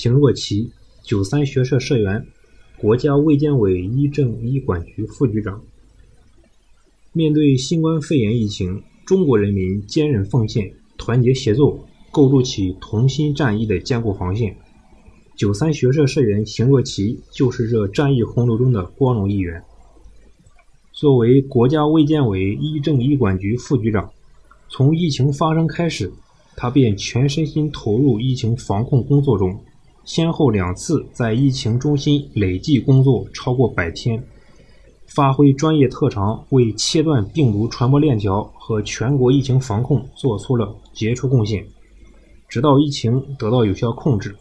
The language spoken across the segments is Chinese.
邢若琪，九三学社社员，国家卫健委医政医管局副局长。面对新冠肺炎疫情，中国人民坚韧奉献、团结协作，构筑起同心战役的坚固防线。九三学社社员邢若琪就是这战役洪流中的光荣一员。作为国家卫健委医政医管局副局长，从疫情发生开始，他便全身心投入疫情防控工作中，先后两次在疫情中心累计工作超过百天。发挥专业特长，为切断病毒传播链条和全国疫情防控做出了杰出贡献，直到疫情得到有效控制。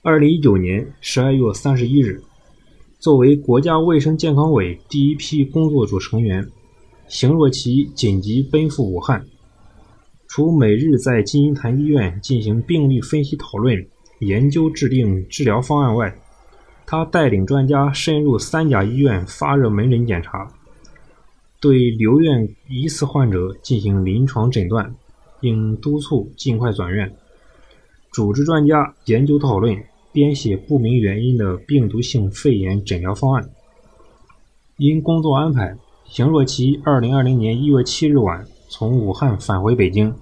二零一九年十二月三十一日，作为国家卫生健康委第一批工作组成员，邢若琪紧急奔赴武汉，除每日在金银潭医院进行病例分析讨论、研究制定治疗方案外，他带领专家深入三甲医院发热门诊检查，对留院疑似患者进行临床诊断，并督促尽快转院；组织专家研究讨论、编写不明原因的病毒性肺炎诊疗方案。因工作安排，邢若琪2020年1月7日晚从武汉返回北京，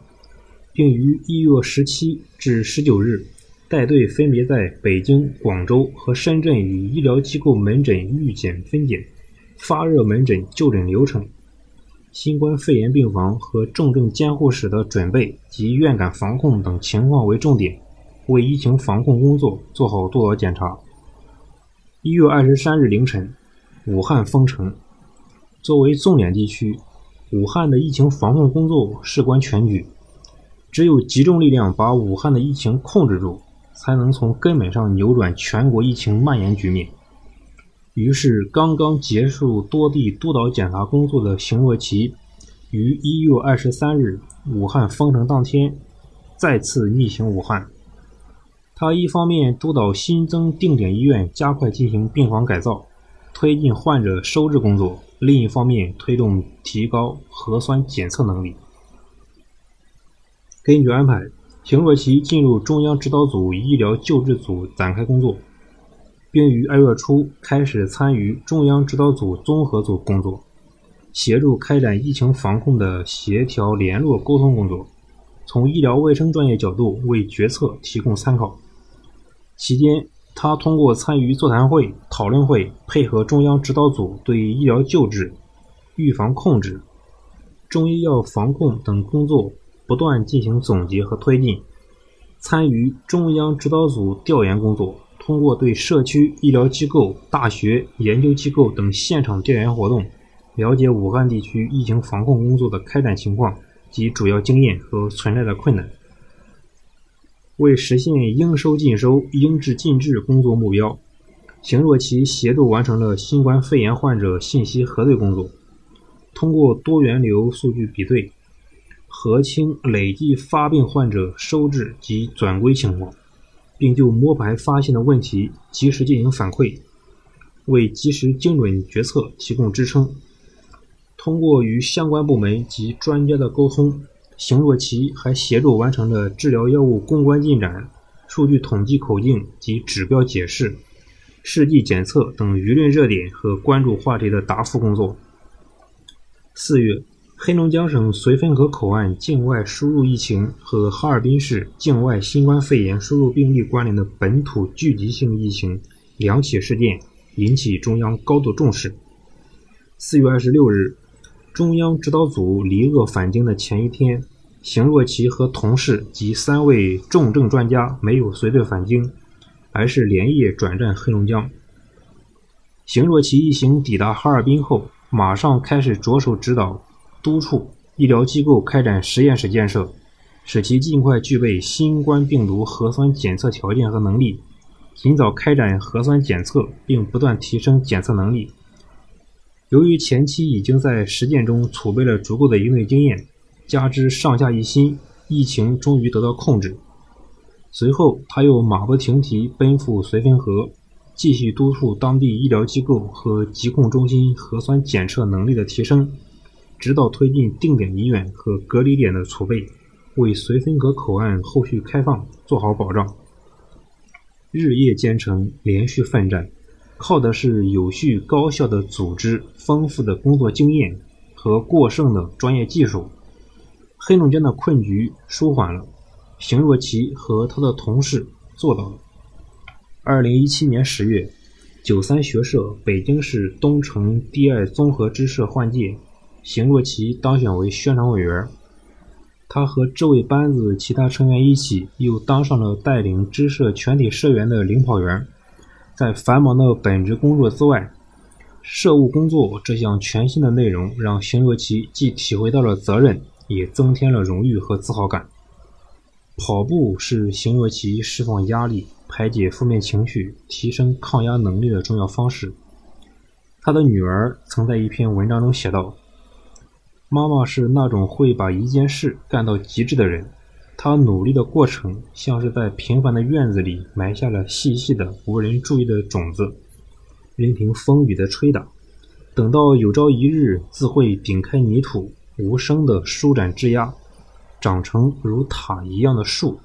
并于1月17至19日。带队分别在北京、广州和深圳与医疗机构门诊预检、分检、发热门诊就诊流程、新冠肺炎病房和重症监护室的准备及院感防控等情况为重点，为疫情防控工作做好督导检查。一月二十三日凌晨，武汉封城。作为重点地区，武汉的疫情防控工作事关全局，只有集中力量把武汉的疫情控制住。才能从根本上扭转全国疫情蔓延局面。于是，刚刚结束多地督导检查工作的邢若琪，于一月二十三日武汉封城当天，再次逆行武汉。他一方面督导新增定点医院加快进行病房改造，推进患者收治工作；另一方面推动提高核酸检测能力。根据安排。邢若琪进入中央指导组医疗救治组展开工作，并于二月初开始参与中央指导组综合组工作，协助开展疫情防控的协调联络沟通工作，从医疗卫生专业角度为决策提供参考。期间，他通过参与座谈会、讨论会，配合中央指导组对医疗救治、预防控制、中医药防控等工作。不断进行总结和推进，参与中央指导组调研工作，通过对社区、医疗机构、大学、研究机构等现场调研活动，了解武汉地区疫情防控工作的开展情况及主要经验和存在的困难。为实现应收尽收、应治尽治工作目标，邢若琪协助完成了新冠肺炎患者信息核对工作，通过多源流数据比对。核清累计发病患者收治及转归情况，并就摸排发现的问题及时进行反馈，为及时精准决策提供支撑。通过与相关部门及专家的沟通，邢若琪还协助完成了治疗药物攻关进展、数据统计口径及指标解释、试剂检测等舆论热点和关注话题的答复工作。四月。黑龙江省绥芬河口岸境外输入疫情和哈尔滨市境外新冠肺炎输入病例关联的本土聚集性疫情两起事件引起中央高度重视。四月二十六日，中央指导组离鄂返京的前一天，邢若琪和同事及三位重症专家没有随队返京，而是连夜转战黑龙江。邢若琪一行抵达哈尔滨后，马上开始着手指导。督促医疗机构开展实验室建设，使其尽快具备新冠病毒核酸检测条件和能力，尽早开展核酸检测，并不断提升检测能力。由于前期已经在实践中储备了足够的应对经验，加之上下一心，疫情终于得到控制。随后，他又马不停蹄奔赴绥芬河，继续督促当地医疗机构和疾控中心核酸检测能力的提升。指导推进定点医院和隔离点的储备，为绥芬河口岸后续开放做好保障。日夜兼程，连续奋战，靠的是有序高效的组织、丰富的工作经验和过剩的专业技术。黑龙江的困局舒缓了，邢若琪和他的同事做到了。二零一七年十月，九三学社北京市东城第二综合支社换届，邢若琪当选为宣传委员。他和这位班子其他成员一起，又当上了带领支社全体社员的领跑员。在繁忙的本职工作之外，社务工作这项全新的内容，让邢若琪既体会到了责任，也增添了荣誉和自豪感。跑步是邢若琪释放压力、排解负面情绪、提升抗压能力的重要方式。他的女儿曾在一篇文章中写道。妈妈是那种会把一件事干到极致的人，她努力的过程像是在平凡的院子里埋下了细细的、无人注意的种子，任凭风雨的吹打，等到有朝一日自会顶开泥土，无声的舒展枝桠，长成如塔一样的树。